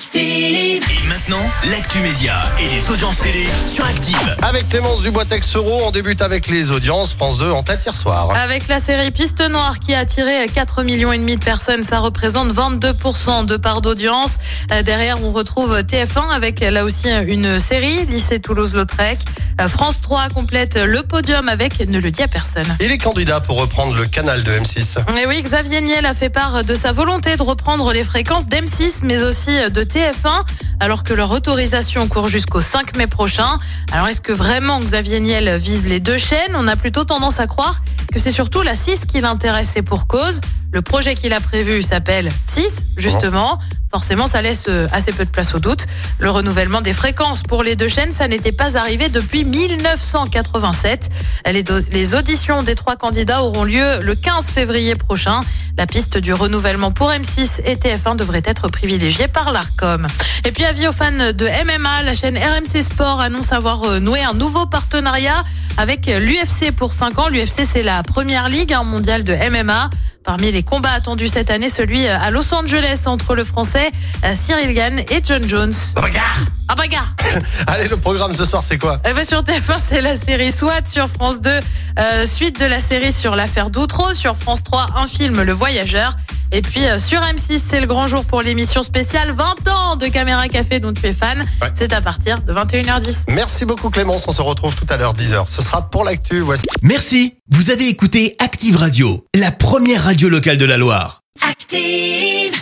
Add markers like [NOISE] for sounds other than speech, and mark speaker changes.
Speaker 1: Active.
Speaker 2: Et maintenant, l'actu média et les audiences télé sur Active.
Speaker 3: Avec Clémence Dubois-Texero, on débute avec les audiences. France 2 en tête hier soir.
Speaker 4: Avec la série Piste Noire qui a attiré 4 millions et demi de personnes, ça représente 22% de part d'audience. Euh, Derrière, on retrouve TF1 avec là aussi une série, Lycée Toulouse-Lautrec. Euh, France 3 complète le podium avec Ne le dit à personne.
Speaker 3: Il est candidat pour reprendre le canal de M6.
Speaker 4: Et oui, Xavier Niel a fait part de sa volonté de reprendre les fréquences d'M6, mais aussi de TF1, alors que leur autorisation court jusqu'au 5 mai prochain. Alors, est-ce que vraiment Xavier Niel vise les deux chaînes? On a plutôt tendance à croire que c'est surtout la 6 qui l'intéresse et pour cause. Le projet qu'il a prévu s'appelle 6, justement. Forcément, ça laisse euh, assez peu de place au doute. Le renouvellement des fréquences pour les deux chaînes, ça n'était pas arrivé depuis 1987. Les, les auditions des trois candidats auront lieu le 15 février prochain. La piste du renouvellement pour M6 et TF1 devrait être privilégiée par l'ARCOM. Et puis, avis aux fans de MMA, la chaîne RMC Sport annonce avoir euh, noué un nouveau partenariat avec l'UFC pour 5 ans. L'UFC, c'est la première ligue hein, mondiale de MMA. Parmi les combats attendus cette année, celui euh, à Los Angeles entre le français euh, Cyril Gann et John Jones.
Speaker 3: Regarde
Speaker 4: Ah bagarre [LAUGHS]
Speaker 3: Allez, le programme ce soir, c'est quoi?
Speaker 4: Eh ben, sur TF1, c'est la série SWAT. Sur France 2, euh, suite de la série sur l'affaire d'Outreau. Sur France 3, un film, Le Voyageur. Et puis euh, sur M6, c'est le grand jour pour l'émission spéciale 20 ans de Caméra Café dont tu es fan.
Speaker 3: Ouais.
Speaker 4: C'est à partir de 21h10.
Speaker 3: Merci beaucoup Clémence, on se retrouve tout à l'heure 10h. Ce sera pour l'actu. Voici
Speaker 2: Merci, vous avez écouté Active Radio, la première radio locale de la Loire.
Speaker 1: Active.